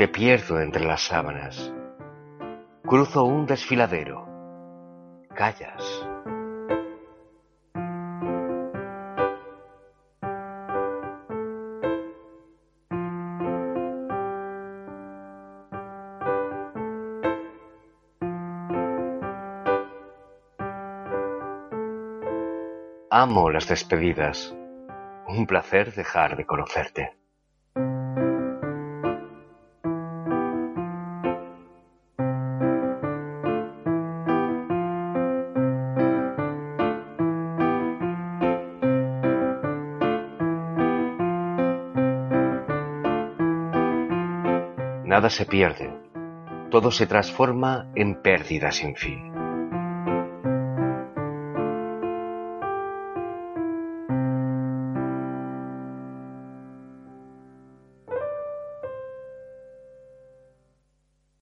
Te pierdo entre las sábanas. Cruzo un desfiladero. Callas. Amo las despedidas. Un placer dejar de conocerte. Nada se pierde, todo se transforma en pérdida sin fin.